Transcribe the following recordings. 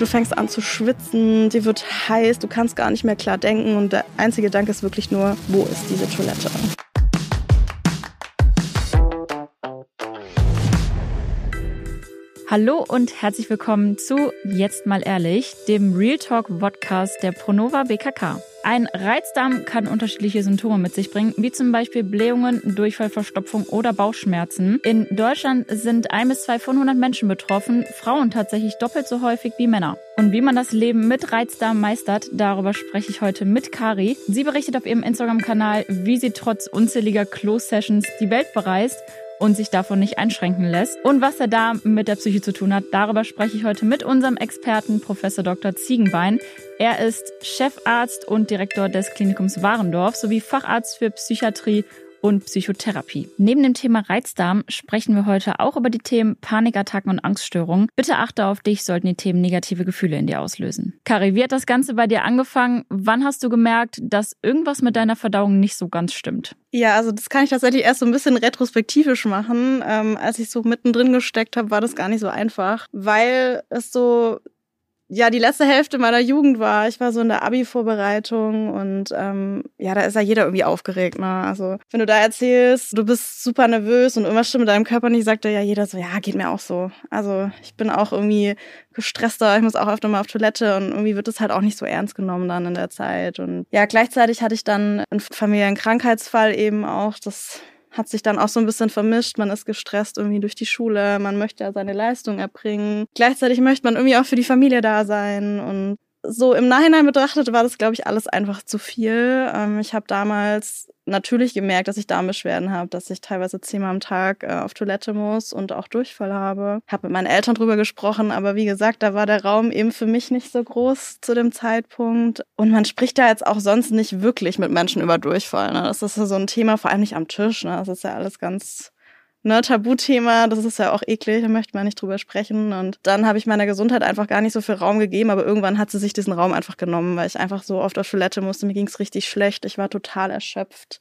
Du fängst an zu schwitzen, dir wird heiß, du kannst gar nicht mehr klar denken und der einzige Gedanke ist wirklich nur, wo ist diese Toilette? Hallo und herzlich willkommen zu Jetzt mal ehrlich, dem Real Talk Podcast der Pronova BKK. Ein Reizdarm kann unterschiedliche Symptome mit sich bringen, wie zum Beispiel Blähungen, Durchfallverstopfung oder Bauchschmerzen. In Deutschland sind ein bis zwei von 100 Menschen betroffen, Frauen tatsächlich doppelt so häufig wie Männer. Und wie man das Leben mit Reizdarm meistert, darüber spreche ich heute mit Kari. Sie berichtet auf ihrem Instagram-Kanal, wie sie trotz unzähliger Close-Sessions die Welt bereist und sich davon nicht einschränken lässt. Und was der Darm mit der Psyche zu tun hat, darüber spreche ich heute mit unserem Experten Professor Dr. Ziegenbein. Er ist Chefarzt und Direktor des Klinikums Warendorf sowie Facharzt für Psychiatrie und Psychotherapie. Neben dem Thema Reizdarm sprechen wir heute auch über die Themen Panikattacken und Angststörungen. Bitte achte auf dich, sollten die Themen negative Gefühle in dir auslösen. Kari, wie hat das Ganze bei dir angefangen? Wann hast du gemerkt, dass irgendwas mit deiner Verdauung nicht so ganz stimmt? Ja, also das kann ich tatsächlich erst so ein bisschen retrospektivisch machen. Ähm, als ich so mittendrin gesteckt habe, war das gar nicht so einfach, weil es so ja die letzte Hälfte meiner Jugend war. Ich war so in der Abi-Vorbereitung und ähm, ja, da ist ja jeder irgendwie aufgeregt. Ne? Also wenn du da erzählst, du bist super nervös und irgendwas stimmt mit deinem Körper nicht, sagt ja jeder so, ja, geht mir auch so. Also ich bin auch irgendwie gestresster, ich muss auch öfter mal auf Toilette und irgendwie wird es halt auch nicht so ernst genommen dann in der Zeit. Und ja, gleichzeitig hatte ich dann einen Familienkrankheitsfall eben auch. Das hat sich dann auch so ein bisschen vermischt. Man ist gestresst irgendwie durch die Schule, man möchte ja seine Leistung erbringen. Gleichzeitig möchte man irgendwie auch für die Familie da sein und so im Nachhinein betrachtet war das, glaube ich, alles einfach zu viel. Ähm, ich habe damals natürlich gemerkt, dass ich Darmbeschwerden habe, dass ich teilweise zehnmal am Tag äh, auf Toilette muss und auch Durchfall habe. Habe mit meinen Eltern drüber gesprochen, aber wie gesagt, da war der Raum eben für mich nicht so groß zu dem Zeitpunkt. Und man spricht da jetzt auch sonst nicht wirklich mit Menschen über Durchfall. Ne? Das ist so ein Thema, vor allem nicht am Tisch. Ne? Das ist ja alles ganz ne, Tabuthema, das ist ja auch eklig, da möchte man nicht drüber sprechen. Und dann habe ich meiner Gesundheit einfach gar nicht so viel Raum gegeben, aber irgendwann hat sie sich diesen Raum einfach genommen, weil ich einfach so oft auf Toilette musste. Mir ging es richtig schlecht, ich war total erschöpft.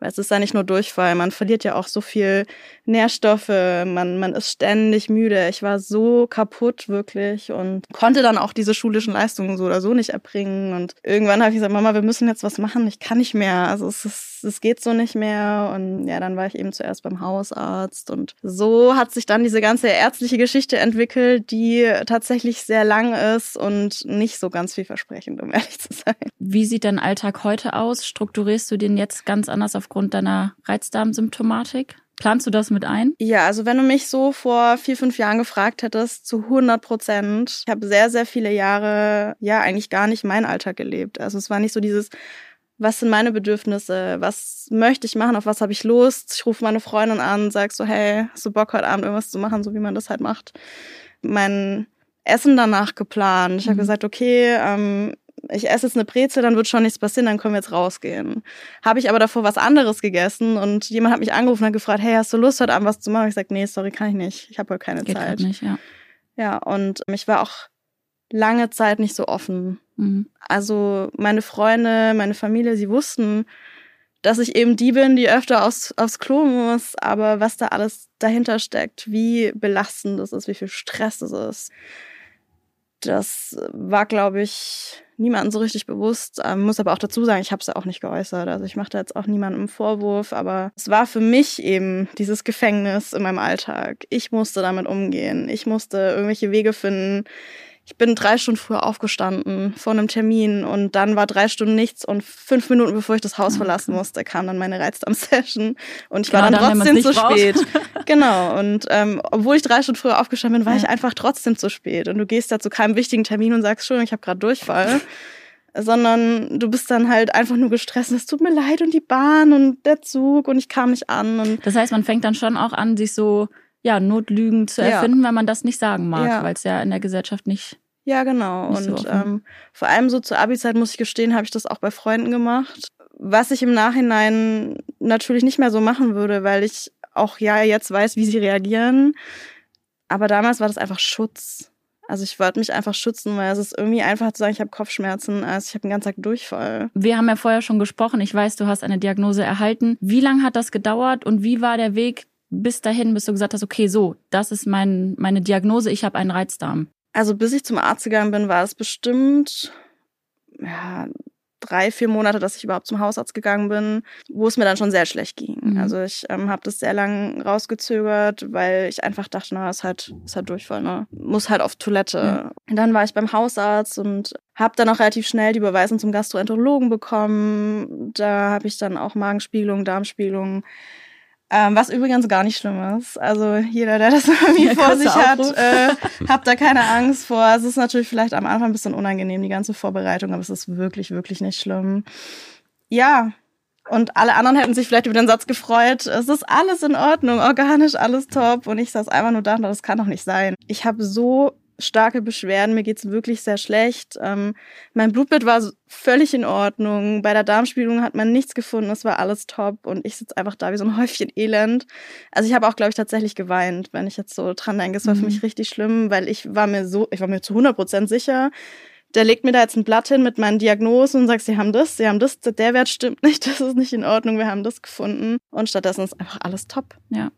Weil es ist ja nicht nur Durchfall, man verliert ja auch so viel Nährstoffe, man, man ist ständig müde. Ich war so kaputt wirklich und konnte dann auch diese schulischen Leistungen so oder so nicht erbringen. Und irgendwann habe ich gesagt, Mama, wir müssen jetzt was machen, ich kann nicht mehr. Also es, ist, es geht so nicht mehr. Und ja, dann war ich eben zuerst beim Hausarzt. Und so hat sich dann diese ganze ärztliche Geschichte entwickelt, die tatsächlich sehr lang ist und nicht so ganz vielversprechend, um ehrlich zu sein. Wie sieht dein Alltag heute aus? Strukturierst du den jetzt ganz anders auf aufgrund deiner Reizdarmsymptomatik? Planst du das mit ein? Ja, also wenn du mich so vor vier, fünf Jahren gefragt hättest, zu 100 Prozent. Ich habe sehr, sehr viele Jahre, ja, eigentlich gar nicht meinen Alltag gelebt. Also es war nicht so dieses, was sind meine Bedürfnisse, was möchte ich machen, auf was habe ich Lust. Ich rufe meine Freundin an, sag so, hey, hast du Bock heute Abend irgendwas zu machen, so wie man das halt macht. Mein Essen danach geplant. Ich habe mhm. gesagt, okay, ähm, ich esse jetzt eine Brezel, dann wird schon nichts passieren, dann können wir jetzt rausgehen. Habe ich aber davor was anderes gegessen und jemand hat mich angerufen und gefragt, hey, hast du Lust, heute Abend was zu machen? Ich sage, nee, sorry, kann ich nicht. Ich habe heute keine Geht Zeit. Halt nicht, ja. Ja, und ich war auch lange Zeit nicht so offen. Mhm. Also meine Freunde, meine Familie, sie wussten, dass ich eben die bin, die öfter aufs, aufs Klo muss, aber was da alles dahinter steckt, wie belastend das ist, wie viel Stress das ist, das war, glaube ich, niemandem so richtig bewusst. Ähm, muss aber auch dazu sagen, ich habe es ja auch nicht geäußert. Also ich mache da jetzt auch niemandem Vorwurf, aber es war für mich eben dieses Gefängnis in meinem Alltag. Ich musste damit umgehen. Ich musste irgendwelche Wege finden, ich bin drei Stunden früher aufgestanden vor einem Termin und dann war drei Stunden nichts und fünf Minuten bevor ich das Haus verlassen musste, kam dann meine Reizdarm-Session und ich war genau, dann, dann trotzdem zu spät. genau. Und ähm, obwohl ich drei Stunden früher aufgestanden bin, war ja. ich einfach trotzdem zu spät. Und du gehst da zu keinem wichtigen Termin und sagst, Entschuldigung, ich habe gerade Durchfall. sondern du bist dann halt einfach nur gestresst. Es tut mir leid und die Bahn und der Zug und ich kam nicht an. Und das heißt, man fängt dann schon auch an, sich so ja, Notlügen zu erfinden, ja. wenn man das nicht sagen mag, ja. weil es ja in der Gesellschaft nicht. Ja, genau. Und so ähm, vor allem so zur Abi-Zeit, muss ich gestehen, habe ich das auch bei Freunden gemacht. Was ich im Nachhinein natürlich nicht mehr so machen würde, weil ich auch ja jetzt weiß, wie sie reagieren. Aber damals war das einfach Schutz. Also ich wollte mich einfach schützen, weil es ist irgendwie einfach zu sagen, ich habe Kopfschmerzen, als ich habe den ganzen Tag Durchfall. Wir haben ja vorher schon gesprochen. Ich weiß, du hast eine Diagnose erhalten. Wie lange hat das gedauert und wie war der Weg bis dahin, bis du gesagt hast, okay, so, das ist mein, meine Diagnose, ich habe einen Reizdarm? Also bis ich zum Arzt gegangen bin, war es bestimmt ja, drei, vier Monate, dass ich überhaupt zum Hausarzt gegangen bin, wo es mir dann schon sehr schlecht ging. Mhm. Also ich ähm, habe das sehr lang rausgezögert, weil ich einfach dachte, na, ist halt, ist halt Durchfall, ne? Muss halt auf Toilette. Und dann war ich beim Hausarzt und habe dann auch relativ schnell die Überweisung zum Gastroenterologen bekommen. Da habe ich dann auch Magenspiegelung, Darmspiegelung ähm, was übrigens gar nicht schlimm ist. Also jeder, der das irgendwie ja, vor sich hat, äh, habt da keine Angst vor. Es ist natürlich vielleicht am Anfang ein bisschen unangenehm, die ganze Vorbereitung, aber es ist wirklich, wirklich nicht schlimm. Ja, und alle anderen hätten sich vielleicht über den Satz gefreut, es ist alles in Ordnung, organisch, alles top. Und ich saß einfach nur da und das kann doch nicht sein. Ich habe so starke Beschwerden, mir geht's wirklich sehr schlecht. Ähm, mein Blutbild war völlig in Ordnung. Bei der Darmspiegelung hat man nichts gefunden, es war alles top und ich sitze einfach da wie so ein Häufchen Elend. Also ich habe auch, glaube ich, tatsächlich geweint, wenn ich jetzt so dran denke. Es war mhm. für mich richtig schlimm, weil ich war mir so, ich war mir zu 100 Prozent sicher, der legt mir da jetzt ein Blatt hin mit meinen Diagnosen und sagt, sie haben das, sie haben das, der Wert stimmt nicht, das ist nicht in Ordnung, wir haben das gefunden. Und stattdessen ist einfach alles top. Ja.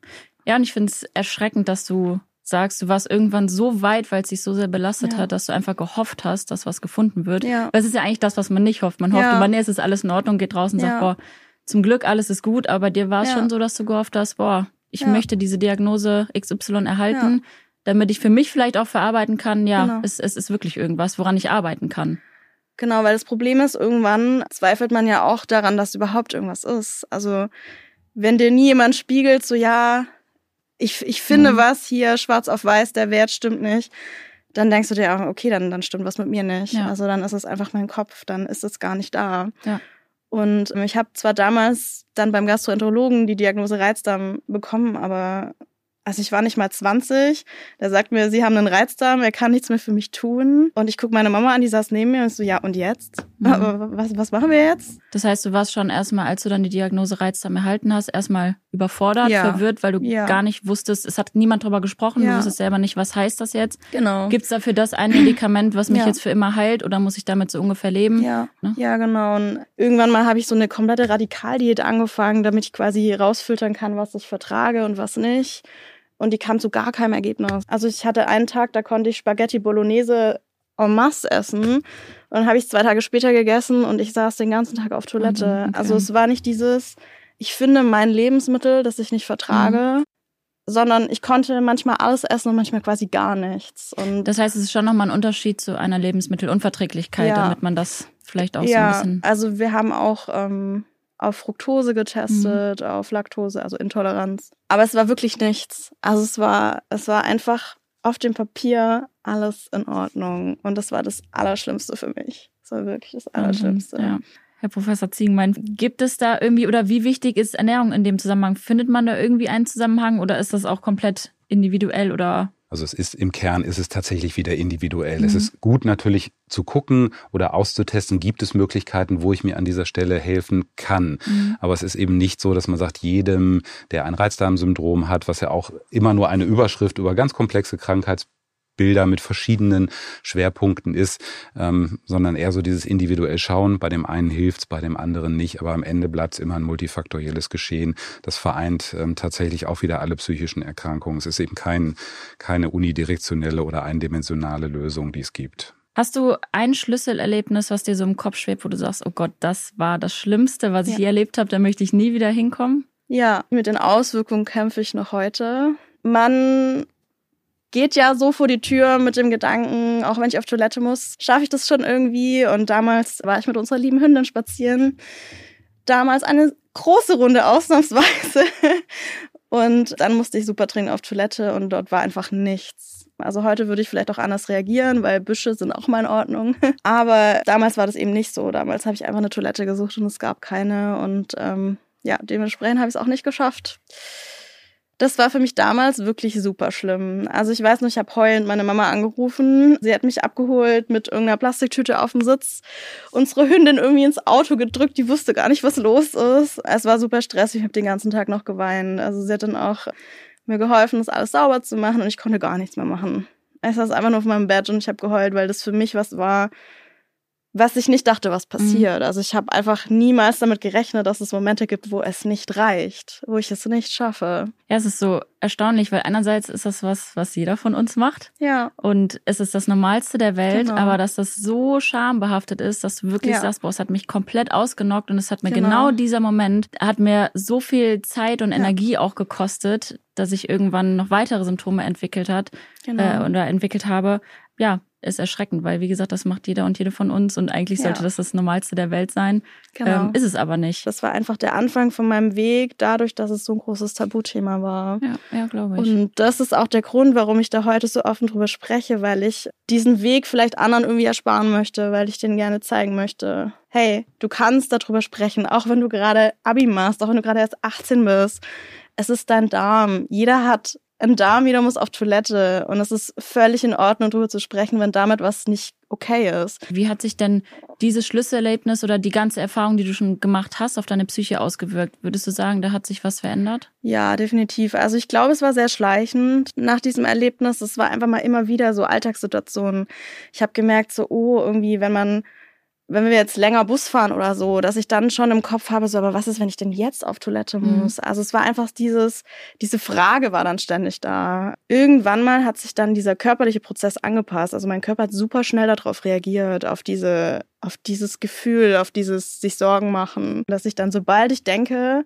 Ja, und ich finde es erschreckend, dass du sagst, du warst irgendwann so weit, weil es dich so sehr belastet ja. hat, dass du einfach gehofft hast, dass was gefunden wird. Ja. Weil es ist ja eigentlich das, was man nicht hofft. Man hofft, ja. man, nee, es ist alles in Ordnung, geht draußen und sagt, boah, zum Glück alles ist gut, aber dir war es schon so, dass du gehofft hast, boah, ich möchte diese Diagnose XY erhalten, damit ich für mich vielleicht auch verarbeiten kann, ja, genau. es, es ist wirklich irgendwas, woran ich arbeiten kann. Genau, weil das Problem ist, irgendwann zweifelt man ja auch daran, dass überhaupt irgendwas ist. Also wenn dir nie jemand spiegelt, so ja, ich, ich finde mhm. was hier schwarz auf weiß, der Wert stimmt nicht, dann denkst du dir auch, okay, dann, dann stimmt was mit mir nicht. Ja. Also dann ist es einfach mein Kopf, dann ist es gar nicht da. Ja. Und ich habe zwar damals dann beim Gastroenterologen die Diagnose Reizdarm bekommen, aber also ich war nicht mal 20. Der sagt mir, sie haben einen Reizdarm, er kann nichts mehr für mich tun. Und ich gucke meine Mama an, die saß neben mir und so, ja, und jetzt? Mhm. Was, was machen wir jetzt? Das heißt, du warst schon erstmal, als du dann die Diagnose Reizdarm erhalten hast, erstmal überfordert, ja. verwirrt, weil du ja. gar nicht wusstest, es hat niemand drüber gesprochen, ja. du wusstest selber nicht, was heißt das jetzt? Genau. Gibt es dafür das ein Medikament, was mich jetzt für immer heilt oder muss ich damit so ungefähr leben? Ja, ne? ja genau. Und irgendwann mal habe ich so eine komplette Radikaldiät angefangen, damit ich quasi rausfiltern kann, was ich vertrage und was nicht und die kam zu gar keinem Ergebnis. Also ich hatte einen Tag, da konnte ich Spaghetti Bolognese en masse essen. Und dann habe ich zwei Tage später gegessen und ich saß den ganzen Tag auf Toilette. Okay. Also es war nicht dieses, ich finde mein Lebensmittel, das ich nicht vertrage, mhm. sondern ich konnte manchmal alles essen und manchmal quasi gar nichts. Und das heißt, es ist schon nochmal ein Unterschied zu einer Lebensmittelunverträglichkeit, ja. damit man das vielleicht auch ja, so ein bisschen. Also wir haben auch ähm, auf Fructose getestet, mhm. auf Laktose, also Intoleranz. Aber es war wirklich nichts. Also es war, es war einfach auf dem Papier alles in Ordnung. Und das war das Allerschlimmste für mich. Das war wirklich das Allerschlimmste. Ja. Herr Professor Ziegenmein, gibt es da irgendwie oder wie wichtig ist Ernährung in dem Zusammenhang? Findet man da irgendwie einen Zusammenhang oder ist das auch komplett individuell oder also es ist im Kern ist es tatsächlich wieder individuell. Mhm. Es ist gut natürlich zu gucken oder auszutesten, gibt es Möglichkeiten, wo ich mir an dieser Stelle helfen kann. Mhm. Aber es ist eben nicht so, dass man sagt, jedem, der ein Reizdarmsyndrom hat, was ja auch immer nur eine Überschrift über ganz komplexe Krankheits Bilder mit verschiedenen Schwerpunkten ist, ähm, sondern eher so dieses individuell Schauen. Bei dem einen hilft's, bei dem anderen nicht, aber am Ende bleibt es immer ein multifaktorielles Geschehen. Das vereint ähm, tatsächlich auch wieder alle psychischen Erkrankungen. Es ist eben kein, keine unidirektionelle oder eindimensionale Lösung, die es gibt. Hast du ein Schlüsselerlebnis, was dir so im Kopf schwebt, wo du sagst, oh Gott, das war das Schlimmste, was ich je erlebt habe, da möchte ich nie wieder hinkommen? Ja, mit den Auswirkungen kämpfe ich noch heute. Man geht ja so vor die Tür mit dem Gedanken, auch wenn ich auf Toilette muss, schaffe ich das schon irgendwie. Und damals war ich mit unserer lieben Hündin spazieren. Damals eine große Runde ausnahmsweise. Und dann musste ich super dringend auf Toilette und dort war einfach nichts. Also heute würde ich vielleicht auch anders reagieren, weil Büsche sind auch mal in Ordnung. Aber damals war das eben nicht so. Damals habe ich einfach eine Toilette gesucht und es gab keine. Und ähm, ja, dementsprechend habe ich es auch nicht geschafft. Das war für mich damals wirklich super schlimm. Also ich weiß noch, ich habe heulend meine Mama angerufen. Sie hat mich abgeholt mit irgendeiner Plastiktüte auf dem Sitz. Unsere Hündin irgendwie ins Auto gedrückt. Die wusste gar nicht, was los ist. Es war super stressig. Ich habe den ganzen Tag noch geweint. Also sie hat dann auch mir geholfen, das alles sauber zu machen und ich konnte gar nichts mehr machen. Ich saß einfach nur auf meinem Bett und ich habe geheult, weil das für mich was war, was ich nicht dachte, was passiert. Mhm. Also ich habe einfach niemals damit gerechnet, dass es Momente gibt, wo es nicht reicht, wo ich es nicht schaffe. Ja, es ist so erstaunlich, weil einerseits ist das was, was jeder von uns macht. Ja. Und es ist das Normalste der Welt, genau. aber dass das so schambehaftet ist, dass du wirklich ja. sagst, boah, es hat mich komplett ausgenockt und es hat mir genau. genau dieser Moment, hat mir so viel Zeit und Energie ja. auch gekostet, dass ich irgendwann noch weitere Symptome entwickelt hat genau. äh, oder entwickelt habe. Ja, ist erschreckend, weil wie gesagt, das macht jeder und jede von uns und eigentlich ja. sollte das das Normalste der Welt sein. Genau. Ähm, ist es aber nicht. Das war einfach der Anfang von meinem Weg, dadurch, dass es so ein großes Tabuthema war. Ja, ja glaube ich. Und das ist auch der Grund, warum ich da heute so offen drüber spreche, weil ich diesen Weg vielleicht anderen irgendwie ersparen möchte, weil ich denen gerne zeigen möchte. Hey, du kannst darüber sprechen, auch wenn du gerade Abi machst, auch wenn du gerade erst 18 bist. Es ist dein Darm. Jeder hat ein Darm, jeder muss auf Toilette. Und es ist völlig in Ordnung, darüber zu sprechen, wenn damit was nicht okay ist. Wie hat sich denn dieses Schlüsselerlebnis oder die ganze Erfahrung, die du schon gemacht hast, auf deine Psyche ausgewirkt? Würdest du sagen, da hat sich was verändert? Ja, definitiv. Also ich glaube, es war sehr schleichend nach diesem Erlebnis. Es war einfach mal immer wieder so Alltagssituationen. Ich habe gemerkt, so, oh, irgendwie, wenn man wenn wir jetzt länger Bus fahren oder so, dass ich dann schon im Kopf habe, so, aber was ist, wenn ich denn jetzt auf Toilette mhm. muss? Mhm. Also es war einfach dieses, diese Frage war dann ständig da. Irgendwann mal hat sich dann dieser körperliche Prozess angepasst. Also mein Körper hat super schnell darauf reagiert, auf diese, auf dieses Gefühl, auf dieses sich Sorgen machen, dass ich dann, sobald ich denke,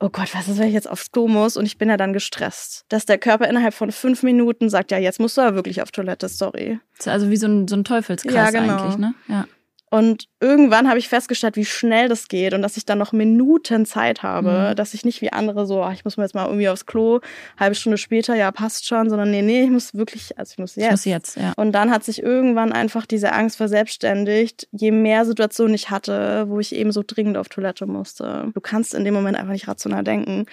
oh Gott, was ist, wenn ich jetzt aufs Klo muss und ich bin ja dann gestresst. Dass der Körper innerhalb von fünf Minuten sagt, ja, jetzt musst du ja wirklich auf Toilette, sorry. Also wie so ein, so ein Teufelskreis ja, genau. eigentlich, ne? Ja. Und irgendwann habe ich festgestellt, wie schnell das geht und dass ich dann noch Minuten Zeit habe, mhm. dass ich nicht wie andere so, ach, ich muss mir jetzt mal irgendwie aufs Klo, halbe Stunde später, ja, passt schon, sondern nee, nee, ich muss wirklich, also ich muss jetzt. Ich muss jetzt, ja. Und dann hat sich irgendwann einfach diese Angst verselbstständigt, je mehr Situationen ich hatte, wo ich eben so dringend auf Toilette musste. Du kannst in dem Moment einfach nicht rational denken.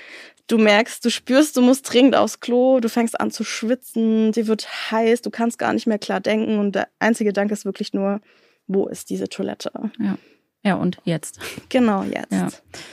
Du merkst, du spürst, du musst dringend aufs Klo, du fängst an zu schwitzen, dir wird heiß, du kannst gar nicht mehr klar denken und der einzige Gedanke ist wirklich nur, wo ist diese Toilette? Ja. Ja, und jetzt. Genau, jetzt. Ja.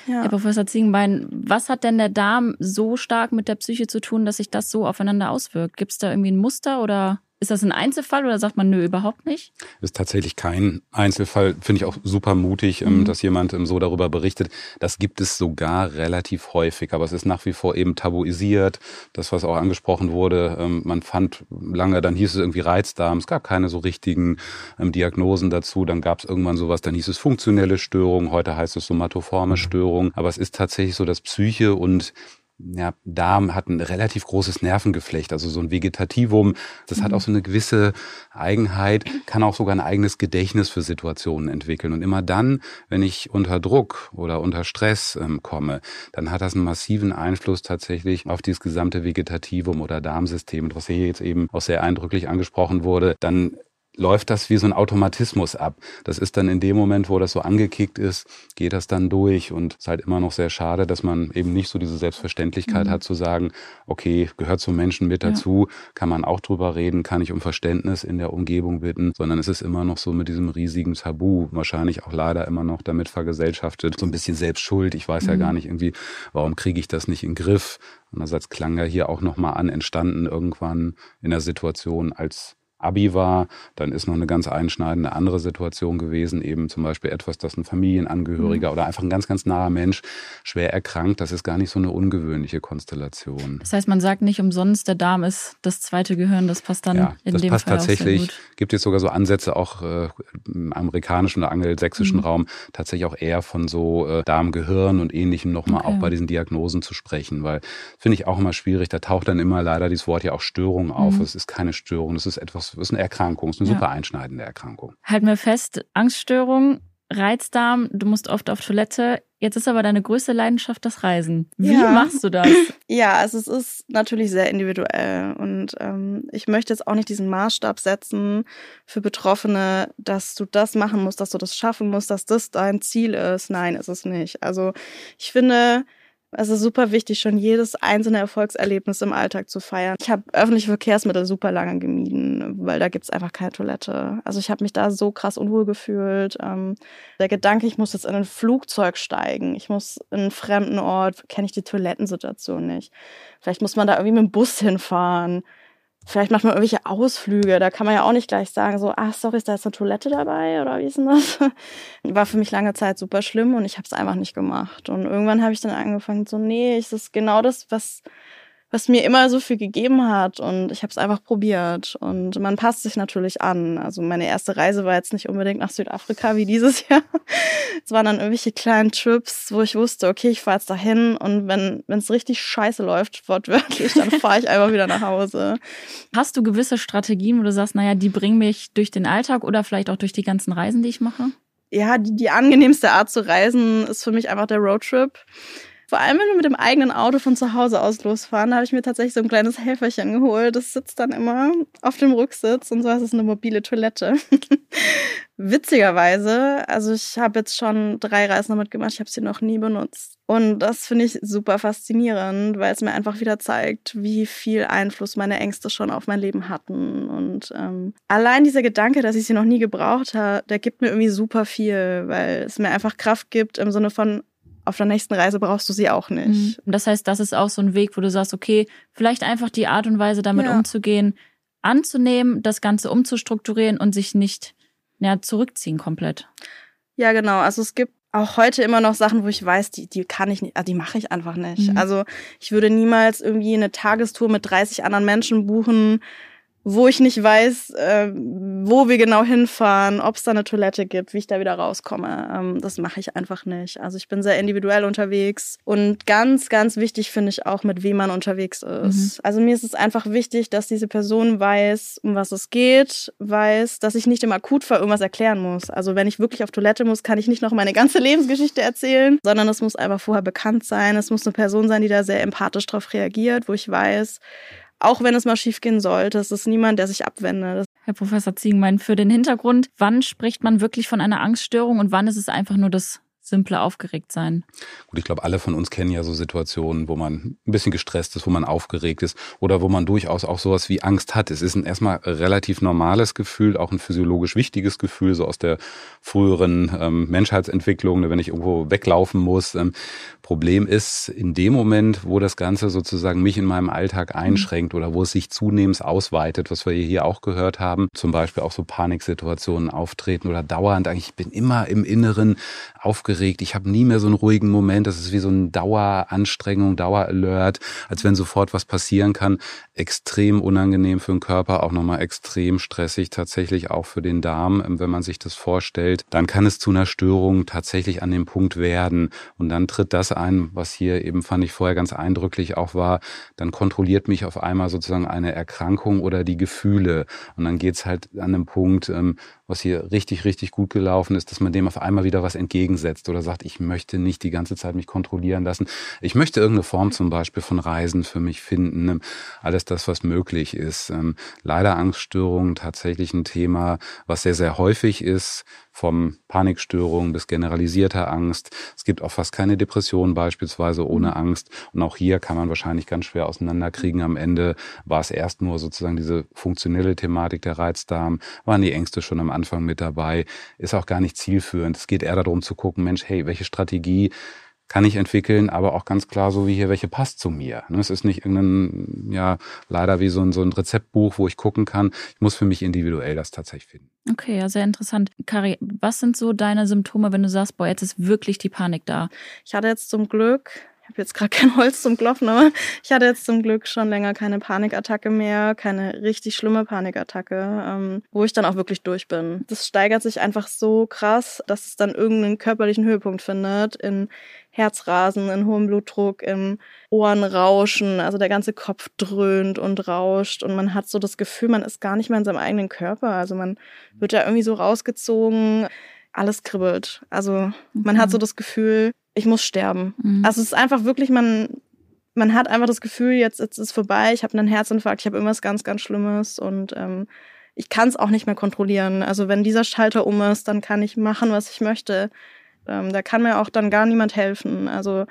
Ja. Herr Professor Ziegenbein, was hat denn der Darm so stark mit der Psyche zu tun, dass sich das so aufeinander auswirkt? Gibt es da irgendwie ein Muster oder ist das ein Einzelfall oder sagt man nö, überhaupt nicht? Ist tatsächlich kein Einzelfall. Finde ich auch super mutig, ähm, mhm. dass jemand ähm, so darüber berichtet. Das gibt es sogar relativ häufig, aber es ist nach wie vor eben tabuisiert. Das, was auch angesprochen wurde, ähm, man fand lange, dann hieß es irgendwie Reizdarm. Es gab keine so richtigen Diagnosen dazu. Dann gab es irgendwann sowas, dann hieß es funktionelle Störung. Heute heißt es somatoforme Störung. Aber es ist tatsächlich so, dass Psyche und ja, Darm hat ein relativ großes Nervengeflecht, also so ein Vegetativum. Das hat mhm. auch so eine gewisse Eigenheit, kann auch sogar ein eigenes Gedächtnis für Situationen entwickeln. Und immer dann, wenn ich unter Druck oder unter Stress ähm, komme, dann hat das einen massiven Einfluss tatsächlich auf dieses gesamte Vegetativum oder Darmsystem. Und was hier jetzt eben auch sehr eindrücklich angesprochen wurde, dann läuft das wie so ein Automatismus ab. Das ist dann in dem Moment, wo das so angekickt ist, geht das dann durch und es ist halt immer noch sehr schade, dass man eben nicht so diese Selbstverständlichkeit mhm. hat zu sagen, okay, gehört zum Menschen mit dazu, ja. kann man auch drüber reden, kann ich um Verständnis in der Umgebung bitten, sondern es ist immer noch so mit diesem riesigen Tabu, wahrscheinlich auch leider immer noch damit vergesellschaftet, so ein bisschen Selbstschuld. Ich weiß mhm. ja gar nicht irgendwie, warum kriege ich das nicht in den Griff? Andererseits klang ja hier auch nochmal an, entstanden irgendwann in der Situation als Abi war, dann ist noch eine ganz einschneidende andere Situation gewesen, eben zum Beispiel etwas, dass ein Familienangehöriger mhm. oder einfach ein ganz, ganz naher Mensch schwer erkrankt. Das ist gar nicht so eine ungewöhnliche Konstellation. Das heißt, man sagt nicht umsonst, der Darm ist das zweite Gehirn, das passt dann ja, in das dem passt Fall tatsächlich. Auch sehr gut. Gibt jetzt sogar so Ansätze auch äh, im amerikanischen oder angelsächsischen mhm. Raum tatsächlich auch eher von so äh, Darm-Gehirn und ähnlichem nochmal okay. auch bei diesen Diagnosen zu sprechen, weil finde ich auch immer schwierig. Da taucht dann immer leider dieses Wort ja auch Störung auf. Mhm. Es ist keine Störung, es ist etwas ist eine Erkrankung, es ist eine ja. super einschneidende Erkrankung. Halten wir fest, Angststörung, Reizdarm, du musst oft auf Toilette. Jetzt ist aber deine größte Leidenschaft das Reisen. Wie ja. machst du das? Ja, also es ist natürlich sehr individuell und ähm, ich möchte jetzt auch nicht diesen Maßstab setzen für Betroffene, dass du das machen musst, dass du das schaffen musst, dass das dein Ziel ist. Nein, ist es nicht. Also ich finde, es ist super wichtig, schon jedes einzelne Erfolgserlebnis im Alltag zu feiern. Ich habe öffentliche Verkehrsmittel super lange gemieden, weil da gibt's einfach keine Toilette. Also ich habe mich da so krass unwohl gefühlt. Ähm, der Gedanke, ich muss jetzt in ein Flugzeug steigen, ich muss in einen fremden Ort, kenne ich die Toilettensituation nicht. Vielleicht muss man da irgendwie mit dem Bus hinfahren Vielleicht macht man irgendwelche Ausflüge, da kann man ja auch nicht gleich sagen, so, ach sorry, ist da jetzt eine Toilette dabei oder wie ist denn das? War für mich lange Zeit super schlimm und ich habe es einfach nicht gemacht. Und irgendwann habe ich dann angefangen, so, nee, es ist genau das, was was mir immer so viel gegeben hat und ich habe es einfach probiert und man passt sich natürlich an. Also meine erste Reise war jetzt nicht unbedingt nach Südafrika wie dieses Jahr. Es waren dann irgendwelche kleinen Trips, wo ich wusste, okay, ich fahre jetzt dahin und wenn es richtig scheiße läuft, wortwörtlich, dann fahre ich einfach wieder nach Hause. Hast du gewisse Strategien, wo du sagst, naja, die bringen mich durch den Alltag oder vielleicht auch durch die ganzen Reisen, die ich mache? Ja, die, die angenehmste Art zu reisen ist für mich einfach der Roadtrip. Vor allem, wenn wir mit dem eigenen Auto von zu Hause aus losfahren, da habe ich mir tatsächlich so ein kleines Helferchen geholt. Das sitzt dann immer auf dem Rücksitz und so ist es eine mobile Toilette. Witzigerweise, also ich habe jetzt schon drei Reisen damit gemacht, ich habe sie noch nie benutzt. Und das finde ich super faszinierend, weil es mir einfach wieder zeigt, wie viel Einfluss meine Ängste schon auf mein Leben hatten. Und ähm, allein dieser Gedanke, dass ich sie noch nie gebraucht habe, der gibt mir irgendwie super viel, weil es mir einfach Kraft gibt im Sinne von, auf der nächsten Reise brauchst du sie auch nicht. Mhm. Das heißt, das ist auch so ein Weg, wo du sagst, okay, vielleicht einfach die Art und Weise damit ja. umzugehen, anzunehmen, das Ganze umzustrukturieren und sich nicht ja, zurückziehen komplett. Ja, genau. Also es gibt auch heute immer noch Sachen, wo ich weiß, die, die kann ich nicht, also die mache ich einfach nicht. Mhm. Also ich würde niemals irgendwie eine Tagestour mit 30 anderen Menschen buchen, wo ich nicht weiß, äh, wo wir genau hinfahren, ob es da eine Toilette gibt, wie ich da wieder rauskomme. Ähm, das mache ich einfach nicht. Also ich bin sehr individuell unterwegs und ganz, ganz wichtig finde ich auch, mit wem man unterwegs ist. Mhm. Also mir ist es einfach wichtig, dass diese Person weiß, um was es geht, weiß, dass ich nicht im Akutfall irgendwas erklären muss. Also wenn ich wirklich auf Toilette muss, kann ich nicht noch meine ganze Lebensgeschichte erzählen, sondern es muss einfach vorher bekannt sein. Es muss eine Person sein, die da sehr empathisch drauf reagiert, wo ich weiß, auch wenn es mal schiefgehen sollte. Es ist niemand, der sich abwendet. Herr Professor Ziegenmein, für den Hintergrund, wann spricht man wirklich von einer Angststörung und wann ist es einfach nur das simple aufgeregt sein. Gut, ich glaube, alle von uns kennen ja so Situationen, wo man ein bisschen gestresst ist, wo man aufgeregt ist oder wo man durchaus auch sowas wie Angst hat. Es ist ein erstmal relativ normales Gefühl, auch ein physiologisch wichtiges Gefühl, so aus der früheren ähm, Menschheitsentwicklung, ne, wenn ich irgendwo weglaufen muss. Ähm, Problem ist, in dem Moment, wo das Ganze sozusagen mich in meinem Alltag mhm. einschränkt oder wo es sich zunehmend ausweitet, was wir hier auch gehört haben, zum Beispiel auch so Paniksituationen auftreten oder dauernd eigentlich, ich bin immer im Inneren aufgeregt aufgeregt. Ich habe nie mehr so einen ruhigen Moment. Das ist wie so ein Daueranstrengung, Daueralert, als wenn sofort was passieren kann. Extrem unangenehm für den Körper, auch nochmal extrem stressig tatsächlich auch für den Darm, ähm, wenn man sich das vorstellt. Dann kann es zu einer Störung tatsächlich an dem Punkt werden. Und dann tritt das ein, was hier eben fand ich vorher ganz eindrücklich auch war. Dann kontrolliert mich auf einmal sozusagen eine Erkrankung oder die Gefühle. Und dann geht's halt an einem Punkt, ähm, was hier richtig, richtig gut gelaufen ist, dass man dem auf einmal wieder was entgegensetzt oder sagt, ich möchte nicht die ganze Zeit mich kontrollieren lassen. Ich möchte irgendeine Form zum Beispiel von Reisen für mich finden. Ne? Alles das, was möglich ist. Ähm, leider Angststörungen tatsächlich ein Thema, was sehr, sehr häufig ist vom Panikstörungen bis generalisierter Angst. Es gibt auch fast keine Depression beispielsweise ohne mhm. Angst. Und auch hier kann man wahrscheinlich ganz schwer auseinanderkriegen. Am Ende war es erst nur sozusagen diese funktionelle Thematik der Reizdarm, waren die Ängste schon am Anfang mit dabei, ist auch gar nicht zielführend. Es geht eher darum zu gucken, Mensch, hey, welche Strategie kann ich entwickeln, aber auch ganz klar so wie hier, welche passt zu mir. Ne, es ist nicht irgendein, ja, leider wie so ein, so ein Rezeptbuch, wo ich gucken kann. Ich muss für mich individuell das tatsächlich finden. Okay, ja, sehr interessant. Kari, was sind so deine Symptome, wenn du sagst, boah, jetzt ist wirklich die Panik da? Ich hatte jetzt zum Glück ich habe jetzt gerade kein Holz zum Klopfen, aber ich hatte jetzt zum Glück schon länger keine Panikattacke mehr, keine richtig schlimme Panikattacke, ähm, wo ich dann auch wirklich durch bin. Das steigert sich einfach so krass, dass es dann irgendeinen körperlichen Höhepunkt findet, in Herzrasen, in hohem Blutdruck, im Ohrenrauschen, also der ganze Kopf dröhnt und rauscht und man hat so das Gefühl, man ist gar nicht mehr in seinem eigenen Körper, also man wird ja irgendwie so rausgezogen, alles kribbelt. Also man hat so das Gefühl, ich muss sterben. Mhm. Also es ist einfach wirklich, man, man hat einfach das Gefühl, jetzt, jetzt ist vorbei, ich habe einen Herzinfarkt, ich habe irgendwas ganz, ganz Schlimmes und ähm, ich kann es auch nicht mehr kontrollieren. Also wenn dieser Schalter um ist, dann kann ich machen, was ich möchte. Ähm, da kann mir auch dann gar niemand helfen. Also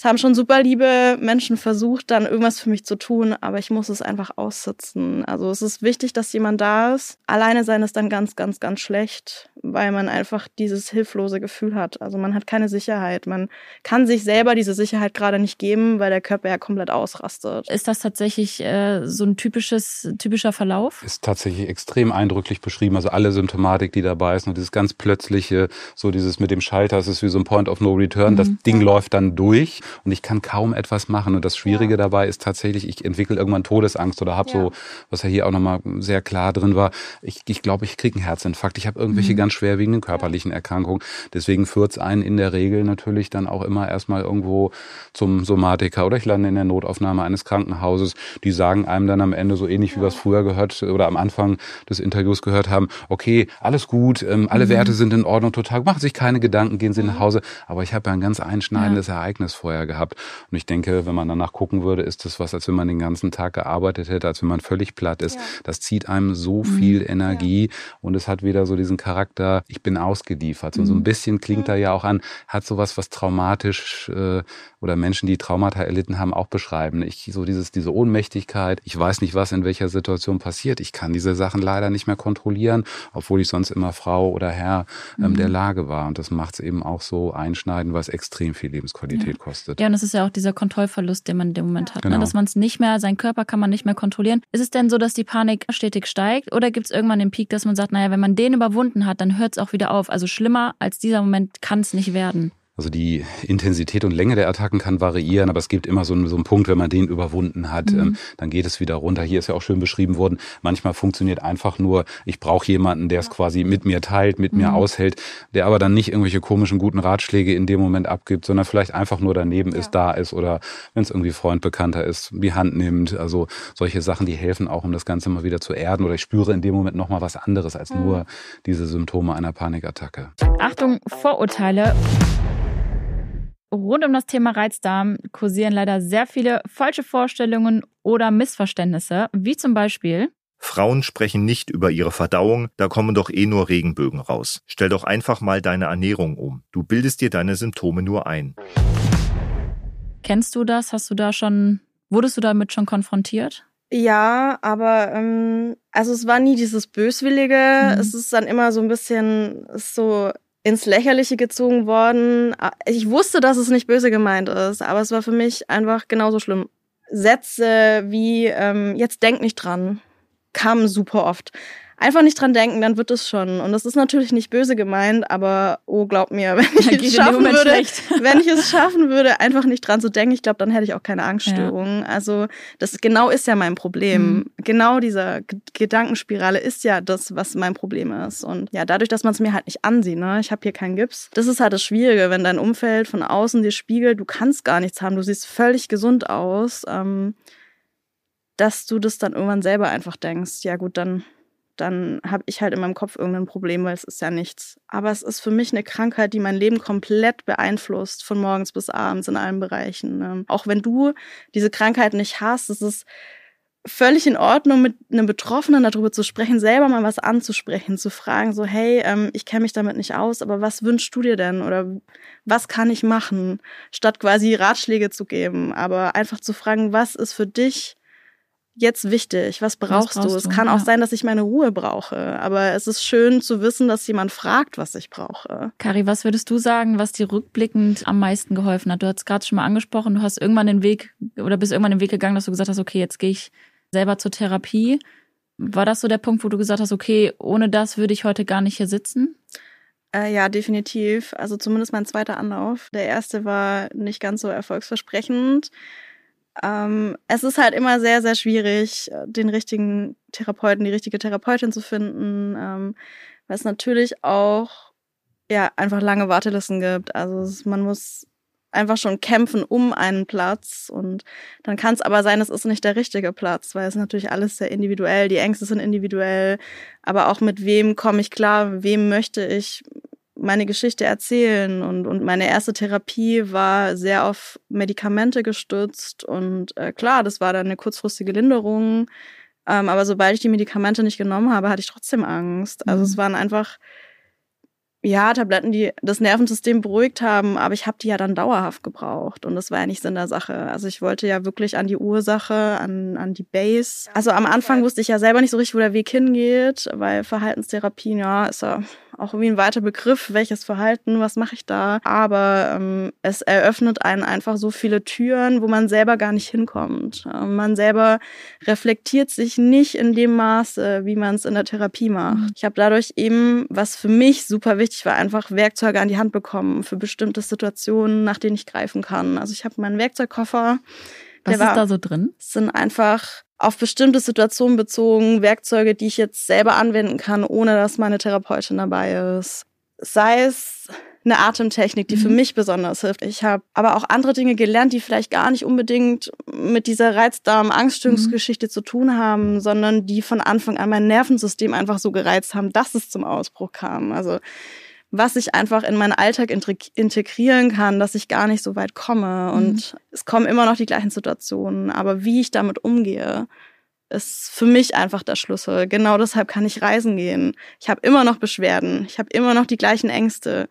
es haben schon super liebe Menschen versucht, dann irgendwas für mich zu tun, aber ich muss es einfach aussitzen. Also es ist wichtig, dass jemand da ist. Alleine sein ist dann ganz, ganz, ganz schlecht, weil man einfach dieses hilflose Gefühl hat. Also man hat keine Sicherheit. Man kann sich selber diese Sicherheit gerade nicht geben, weil der Körper ja komplett ausrastet. Ist das tatsächlich äh, so ein typisches, typischer Verlauf? Ist tatsächlich extrem eindrücklich beschrieben. Also alle Symptomatik, die dabei ist, und dieses ganz plötzliche, so dieses mit dem Schalter, es ist wie so ein Point of No Return. Mhm. Das Ding läuft dann durch und ich kann kaum etwas machen. Und das Schwierige ja. dabei ist tatsächlich, ich entwickle irgendwann Todesangst oder habe ja. so, was ja hier auch nochmal sehr klar drin war, ich glaube, ich, glaub, ich kriege einen Herzinfarkt. Ich habe irgendwelche mhm. ganz schwerwiegenden körperlichen Erkrankungen. Deswegen führt es einen in der Regel natürlich dann auch immer erstmal irgendwo zum Somatiker oder ich lande in der Notaufnahme eines Krankenhauses. Die sagen einem dann am Ende so ähnlich, wie wir es früher gehört oder am Anfang des Interviews gehört haben, okay, alles gut, ähm, alle mhm. Werte sind in Ordnung, total, machen sich keine Gedanken, gehen Sie nach mhm. Hause. Aber ich habe ja ein ganz einschneidendes ja. Ereignis vorher gehabt. Und ich denke, wenn man danach gucken würde, ist das was, als wenn man den ganzen Tag gearbeitet hätte, als wenn man völlig platt ist. Ja. Das zieht einem so mhm. viel Energie ja. und es hat wieder so diesen Charakter, ich bin ausgeliefert. Und so ein mhm. bisschen klingt da ja auch an, hat sowas, was traumatisch äh, oder Menschen, die Traumata erlitten haben, auch beschreiben. Ich so dieses, diese Ohnmächtigkeit, ich weiß nicht, was in welcher Situation passiert. Ich kann diese Sachen leider nicht mehr kontrollieren, obwohl ich sonst immer Frau oder Herr ähm, mhm. der Lage war. Und das macht es eben auch so einschneiden, was extrem viel Lebensqualität ja. kostet. Ja, und das ist ja auch dieser Kontrollverlust, den man in dem Moment hat. Ne? Genau. Ne? Dass man es nicht mehr, sein Körper kann man nicht mehr kontrollieren. Ist es denn so, dass die Panik stetig steigt oder gibt es irgendwann den Peak, dass man sagt, naja, wenn man den überwunden hat, dann hört es auch wieder auf. Also schlimmer als dieser Moment kann es nicht werden. Also die Intensität und Länge der Attacken kann variieren, aber es gibt immer so einen, so einen Punkt, wenn man den überwunden hat, mhm. ähm, dann geht es wieder runter. Hier ist ja auch schön beschrieben worden, manchmal funktioniert einfach nur, ich brauche jemanden, der es quasi mit mir teilt, mit mhm. mir aushält, der aber dann nicht irgendwelche komischen guten Ratschläge in dem Moment abgibt, sondern vielleicht einfach nur daneben ja. ist, da ist oder wenn es irgendwie Freund bekannter ist, die Hand nimmt. Also solche Sachen, die helfen auch, um das Ganze mal wieder zu erden oder ich spüre in dem Moment nochmal was anderes als mhm. nur diese Symptome einer Panikattacke. Achtung, Vorurteile. Rund um das Thema Reizdarm kursieren leider sehr viele falsche Vorstellungen oder Missverständnisse, wie zum Beispiel Frauen sprechen nicht über ihre Verdauung, da kommen doch eh nur Regenbögen raus. Stell doch einfach mal deine Ernährung um. Du bildest dir deine Symptome nur ein. Kennst du das? Hast du da schon, wurdest du damit schon konfrontiert? Ja, aber ähm, also es war nie dieses Böswillige. Mhm. Es ist dann immer so ein bisschen so ins Lächerliche gezogen worden. Ich wusste, dass es nicht böse gemeint ist, aber es war für mich einfach genauso schlimm. Sätze wie ähm, jetzt denk nicht dran kamen super oft einfach nicht dran denken, dann wird es schon. Und das ist natürlich nicht böse gemeint, aber oh, glaub mir, wenn ich es schaffen würde, wenn ich es schaffen würde, einfach nicht dran zu denken, ich glaube, dann hätte ich auch keine Angststörungen. Ja. Also das genau ist ja mein Problem. Mhm. Genau dieser Gedankenspirale ist ja das, was mein Problem ist. Und ja, dadurch, dass man es mir halt nicht ansieht, ne, ich habe hier keinen Gips. Das ist halt das Schwierige, wenn dein Umfeld von außen dir spiegelt, du kannst gar nichts haben, du siehst völlig gesund aus. Ähm, dass du das dann irgendwann selber einfach denkst, ja gut, dann dann habe ich halt in meinem Kopf irgendein Problem, weil es ist ja nichts. Aber es ist für mich eine Krankheit, die mein Leben komplett beeinflusst, von morgens bis abends in allen Bereichen. Ne? Auch wenn du diese Krankheit nicht hast, ist es völlig in Ordnung, mit einem Betroffenen darüber zu sprechen, selber mal was anzusprechen, zu fragen, so, hey, ähm, ich kenne mich damit nicht aus, aber was wünschst du dir denn? Oder was kann ich machen? Statt quasi Ratschläge zu geben, aber einfach zu fragen, was ist für dich jetzt wichtig? Was brauchst, was brauchst du? Es kann ja. auch sein, dass ich meine Ruhe brauche. Aber es ist schön zu wissen, dass jemand fragt, was ich brauche. Kari, was würdest du sagen, was dir rückblickend am meisten geholfen hat? Du hast gerade schon mal angesprochen, du hast irgendwann den Weg oder bist irgendwann den Weg gegangen, dass du gesagt hast, okay, jetzt gehe ich selber zur Therapie. War das so der Punkt, wo du gesagt hast, okay, ohne das würde ich heute gar nicht hier sitzen? Äh, ja, definitiv. Also zumindest mein zweiter Anlauf. Der erste war nicht ganz so erfolgsversprechend. Ähm, es ist halt immer sehr, sehr schwierig, äh, den richtigen Therapeuten, die richtige Therapeutin zu finden, ähm, weil es natürlich auch ja einfach lange Wartelisten gibt. Also es, man muss einfach schon kämpfen um einen Platz und dann kann es aber sein, es ist nicht der richtige Platz, weil es natürlich alles sehr individuell, die Ängste sind individuell, aber auch mit wem komme ich klar, wem möchte ich meine Geschichte erzählen. Und, und meine erste Therapie war sehr auf Medikamente gestützt. Und äh, klar, das war dann eine kurzfristige Linderung. Ähm, aber sobald ich die Medikamente nicht genommen habe, hatte ich trotzdem Angst. Also mhm. es waren einfach ja, Tabletten, die das Nervensystem beruhigt haben, aber ich habe die ja dann dauerhaft gebraucht und das war ja nicht Sinn der Sache. Also ich wollte ja wirklich an die Ursache, an, an die Base. Also am Anfang wusste ich ja selber nicht so richtig, wo der Weg hingeht, weil Verhaltenstherapien, ja, ist ja auch irgendwie ein weiter Begriff, welches Verhalten, was mache ich da. Aber ähm, es eröffnet einen einfach so viele Türen, wo man selber gar nicht hinkommt. Ähm, man selber reflektiert sich nicht in dem Maße, wie man es in der Therapie macht. Mhm. Ich habe dadurch eben, was für mich super wichtig war, einfach Werkzeuge an die Hand bekommen für bestimmte Situationen, nach denen ich greifen kann. Also ich habe meinen Werkzeugkoffer. Was ist war, da so drin? Sind einfach auf bestimmte Situationen bezogen, Werkzeuge, die ich jetzt selber anwenden kann, ohne dass meine Therapeutin dabei ist. Sei es eine Atemtechnik, die mhm. für mich besonders hilft. Ich habe aber auch andere Dinge gelernt, die vielleicht gar nicht unbedingt mit dieser Reizdarm-Angststörungsgeschichte mhm. zu tun haben, sondern die von Anfang an mein Nervensystem einfach so gereizt haben, dass es zum Ausbruch kam. Also was ich einfach in meinen Alltag integrieren kann, dass ich gar nicht so weit komme. Und mhm. es kommen immer noch die gleichen Situationen. Aber wie ich damit umgehe, ist für mich einfach der Schlüssel. Genau deshalb kann ich reisen gehen. Ich habe immer noch Beschwerden, ich habe immer noch die gleichen Ängste,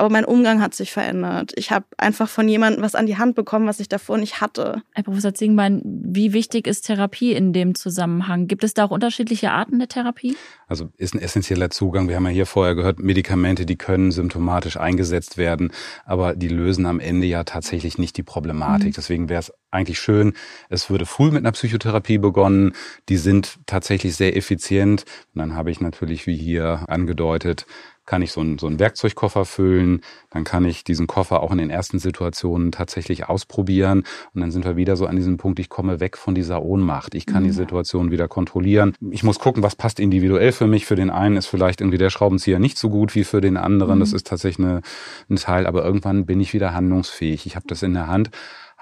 aber mein Umgang hat sich verändert. Ich habe einfach von jemandem was an die Hand bekommen, was ich davor nicht hatte. Herr Professor Zingbein, wie wichtig ist Therapie in dem Zusammenhang? Gibt es da auch unterschiedliche Arten der Therapie? Also ist ein essentieller Zugang. Wir haben ja hier vorher gehört, Medikamente, die können symptomatisch eingesetzt werden, aber die lösen am Ende ja tatsächlich nicht die Problematik. Mhm. Deswegen wäre es eigentlich schön, es würde früh mit einer Psychotherapie begonnen. Die sind tatsächlich sehr effizient. Und dann habe ich natürlich, wie hier angedeutet, kann ich so einen, so einen Werkzeugkoffer füllen, dann kann ich diesen Koffer auch in den ersten Situationen tatsächlich ausprobieren und dann sind wir wieder so an diesem Punkt, ich komme weg von dieser Ohnmacht. Ich kann mhm. die Situation wieder kontrollieren. Ich muss gucken, was passt individuell für mich. Für den einen ist vielleicht irgendwie der Schraubenzieher nicht so gut wie für den anderen. Mhm. Das ist tatsächlich eine, ein Teil, aber irgendwann bin ich wieder handlungsfähig. Ich habe das in der Hand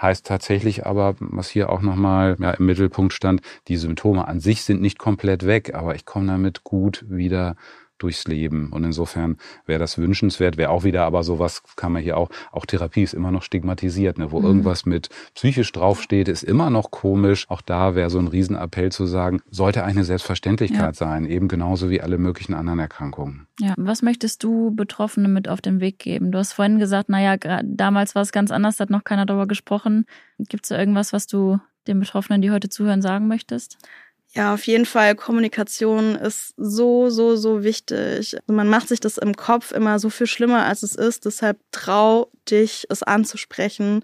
heißt tatsächlich aber, was hier auch nochmal ja, im Mittelpunkt stand, die Symptome an sich sind nicht komplett weg, aber ich komme damit gut wieder durchs Leben. Und insofern wäre das wünschenswert, wäre auch wieder aber sowas, kann man hier auch, auch Therapie ist immer noch stigmatisiert, ne? wo mhm. irgendwas mit psychisch draufsteht, ist immer noch komisch. Auch da wäre so ein Riesenappell zu sagen, sollte eine Selbstverständlichkeit ja. sein, eben genauso wie alle möglichen anderen Erkrankungen. Ja, was möchtest du Betroffene mit auf den Weg geben? Du hast vorhin gesagt, naja, damals war es ganz anders, da hat noch keiner darüber gesprochen. Gibt es da irgendwas, was du den Betroffenen, die heute zuhören, sagen möchtest? Ja, auf jeden Fall. Kommunikation ist so, so, so wichtig. Also man macht sich das im Kopf immer so viel schlimmer, als es ist. Deshalb trau dich, es anzusprechen.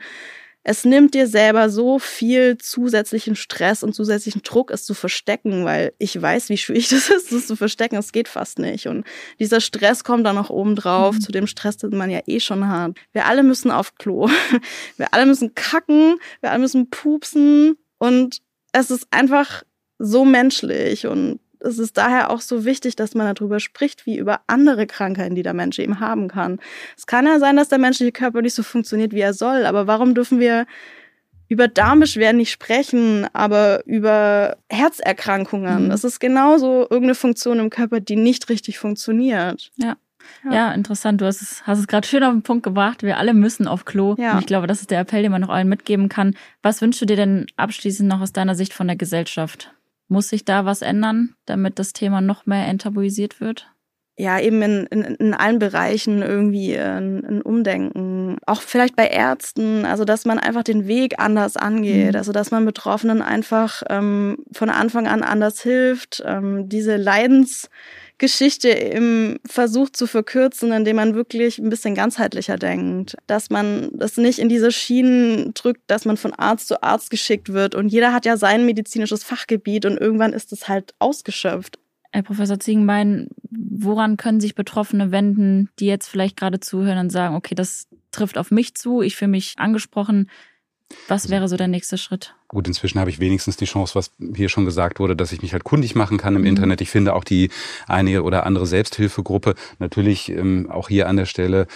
Es nimmt dir selber so viel zusätzlichen Stress und zusätzlichen Druck, es zu verstecken, weil ich weiß, wie schwierig das ist, es zu verstecken. Es geht fast nicht. Und dieser Stress kommt dann noch oben drauf, mhm. zu dem Stress, den man ja eh schon hat. Wir alle müssen auf Klo. Wir alle müssen kacken. Wir alle müssen pupsen. Und es ist einfach so menschlich und es ist daher auch so wichtig, dass man darüber spricht, wie über andere Krankheiten, die der Mensch eben haben kann. Es kann ja sein, dass der menschliche Körper nicht so funktioniert, wie er soll, aber warum dürfen wir über Darmbeschwerden nicht sprechen, aber über Herzerkrankungen? Mhm. Das ist genauso irgendeine Funktion im Körper, die nicht richtig funktioniert. Ja. Ja. ja, interessant. Du hast es, hast es gerade schön auf den Punkt gebracht. Wir alle müssen auf Klo. Ja. Und ich glaube, das ist der Appell, den man noch allen mitgeben kann. Was wünschst du dir denn abschließend noch aus deiner Sicht von der Gesellschaft? Muss sich da was ändern, damit das Thema noch mehr enttabuisiert wird? ja, eben in, in, in allen Bereichen irgendwie ein, ein Umdenken. Auch vielleicht bei Ärzten, also dass man einfach den Weg anders angeht, mhm. also dass man Betroffenen einfach ähm, von Anfang an anders hilft, ähm, diese Leidens Geschichte im Versuch zu verkürzen, indem man wirklich ein bisschen ganzheitlicher denkt. Dass man das nicht in diese Schienen drückt, dass man von Arzt zu Arzt geschickt wird. Und jeder hat ja sein medizinisches Fachgebiet und irgendwann ist es halt ausgeschöpft. Herr Professor Ziegenbein, woran können sich Betroffene wenden, die jetzt vielleicht gerade zuhören und sagen, okay, das trifft auf mich zu, ich fühle mich angesprochen. Was wäre so der nächste Schritt? Gut, inzwischen habe ich wenigstens die Chance, was hier schon gesagt wurde, dass ich mich halt kundig machen kann im mhm. Internet. Ich finde auch die eine oder andere Selbsthilfegruppe natürlich ähm, auch hier an der Stelle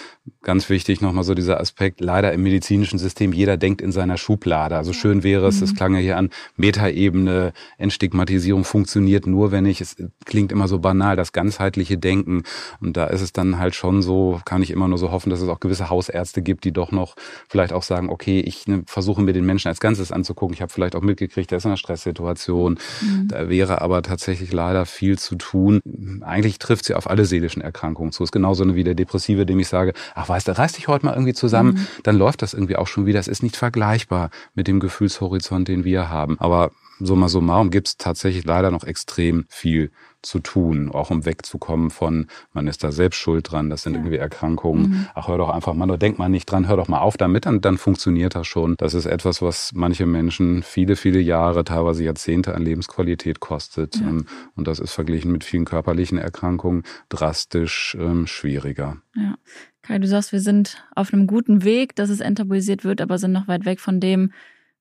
ganz wichtig nochmal so dieser Aspekt. Leider im medizinischen System, jeder denkt in seiner Schublade. Also schön wäre es, es mhm. klang ja hier an, Metaebene, Entstigmatisierung funktioniert nur, wenn ich, es klingt immer so banal, das ganzheitliche Denken. Und da ist es dann halt schon so, kann ich immer nur so hoffen, dass es auch gewisse Hausärzte gibt, die doch noch vielleicht auch sagen, okay, ich ne, versuche mir den Menschen als Ganzes anzugucken. Ich habe vielleicht auch mitgekriegt, der ist in einer Stresssituation. Mhm. Da wäre aber tatsächlich leider viel zu tun. Eigentlich trifft sie auf alle seelischen Erkrankungen zu. Es ist genauso wie der Depressive, dem ich sage, ach weißt du, reiß dich heute mal irgendwie zusammen, mhm. dann läuft das irgendwie auch schon wieder. Es ist nicht vergleichbar mit dem Gefühlshorizont, den wir haben. Aber summa summarum gibt es tatsächlich leider noch extrem viel zu tun, auch um wegzukommen von, man ist da selbst schuld dran, das sind ja. irgendwie Erkrankungen. Mhm. Ach, hör doch einfach mal, denk mal nicht dran, hör doch mal auf damit, dann, dann funktioniert das schon. Das ist etwas, was manche Menschen viele, viele Jahre, teilweise Jahrzehnte an Lebensqualität kostet. Ja. Ähm, und das ist verglichen mit vielen körperlichen Erkrankungen drastisch ähm, schwieriger. Ja. Kai, du sagst, wir sind auf einem guten Weg, dass es enttabuisiert wird, aber sind noch weit weg von dem,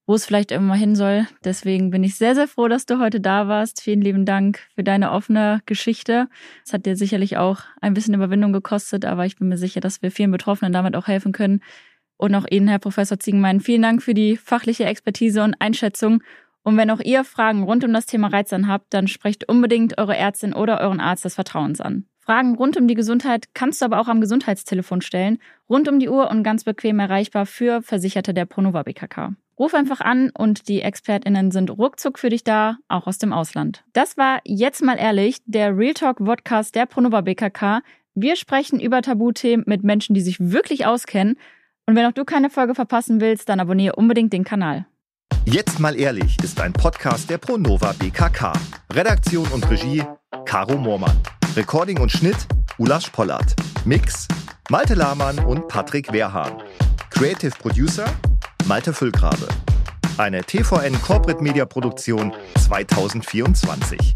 wo es vielleicht irgendwann hin soll. Deswegen bin ich sehr, sehr froh, dass du heute da warst. Vielen lieben Dank für deine offene Geschichte. Es hat dir sicherlich auch ein bisschen Überwindung gekostet, aber ich bin mir sicher, dass wir vielen Betroffenen damit auch helfen können. Und auch Ihnen, Herr Professor Ziegenmein, vielen Dank für die fachliche Expertise und Einschätzung. Und wenn auch ihr Fragen rund um das Thema Reizern habt, dann sprecht unbedingt eure Ärztin oder euren Arzt des Vertrauens an. Fragen rund um die Gesundheit kannst du aber auch am Gesundheitstelefon stellen, rund um die Uhr und ganz bequem erreichbar für Versicherte der Pronova BKK. Ruf einfach an und die ExpertInnen sind ruckzuck für dich da, auch aus dem Ausland. Das war jetzt mal ehrlich, der Real Talk Podcast der Pronova BKK. Wir sprechen über Tabuthemen mit Menschen, die sich wirklich auskennen. Und wenn auch du keine Folge verpassen willst, dann abonniere unbedingt den Kanal. Jetzt mal ehrlich ist ein Podcast der Pronova BKK. Redaktion und Regie Caro Moormann. Recording und Schnitt Ulas Pollard. Mix Malte Lahmann und Patrick Wehrhahn. Creative Producer Malte Füllgrabe. Eine TVN Corporate Media Produktion 2024.